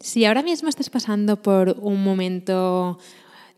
Si ahora mismo estás pasando por un momento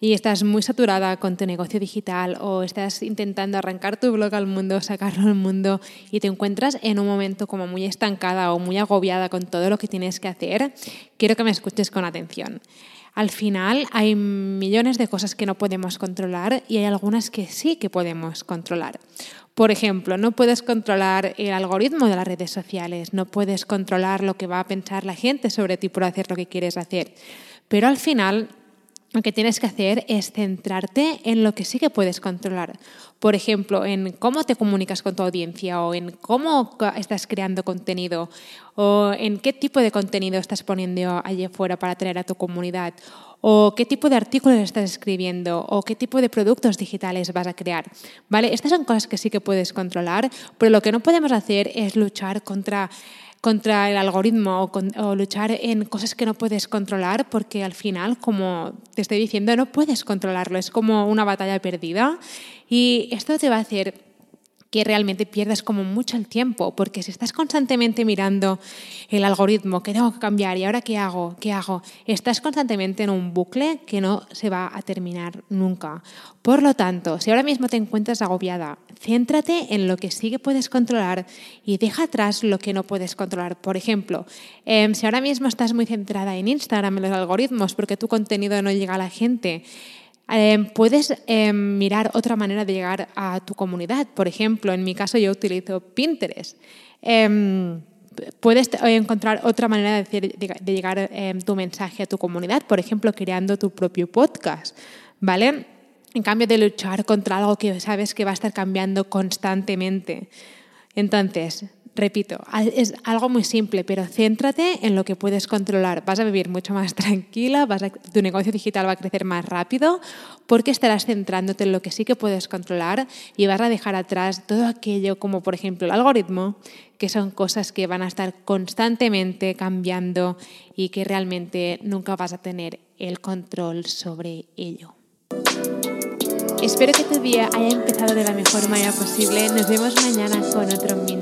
y estás muy saturada con tu negocio digital o estás intentando arrancar tu blog al mundo, sacarlo al mundo y te encuentras en un momento como muy estancada o muy agobiada con todo lo que tienes que hacer, quiero que me escuches con atención. Al final hay millones de cosas que no podemos controlar y hay algunas que sí que podemos controlar. Por ejemplo, no puedes controlar el algoritmo de las redes sociales, no puedes controlar lo que va a pensar la gente sobre ti por hacer lo que quieres hacer. Pero al final lo que tienes que hacer es centrarte en lo que sí que puedes controlar. Por ejemplo, en cómo te comunicas con tu audiencia o en cómo estás creando contenido o en qué tipo de contenido estás poniendo allí afuera para atraer a tu comunidad o qué tipo de artículos estás escribiendo o qué tipo de productos digitales vas a crear. ¿Vale? Estas son cosas que sí que puedes controlar, pero lo que no podemos hacer es luchar contra contra el algoritmo o, luchar en cosas que no puedes controlar porque al final, como te estoy diciendo, no puedes controlarlo, es como una batalla perdida. Y esto te va a hacer que realmente pierdas como mucho el tiempo, porque si estás constantemente mirando el algoritmo, que tengo que cambiar y ahora qué hago, qué hago, estás constantemente en un bucle que no se va a terminar nunca. Por lo tanto, si ahora mismo te encuentras agobiada, céntrate en lo que sí que puedes controlar y deja atrás lo que no puedes controlar. Por ejemplo, em, si ahora mismo estás muy centrada en Instagram, en los algoritmos, porque tu contenido no llega a la gente, Em, puedes em, mirar otra manera de llegar a tu comunidad. Por ejemplo, en mi caso yo utilizo Pinterest. Em, puedes encontrar otra manera de, de llegar tu mensaje a tu comunidad, por ejemplo, creando tu propio podcast, ¿vale? En cambio de luchar contra algo que sabes que va a estar cambiando constantemente. Entonces, repito, es algo muy simple, pero céntrate en lo que puedes controlar. Vas a vivir mucho más tranquila, tu negocio digital va a crecer más rápido porque estarás centrándote en lo que sí que puedes controlar y vas a dejar atrás todo aquello como por ejemplo el algoritmo, que son cosas que van a estar constantemente cambiando y que realmente nunca vas a tener el control sobre ello. Espero que tu día haya empezado de la mejor manera posible. Nos vemos mañana con otro mini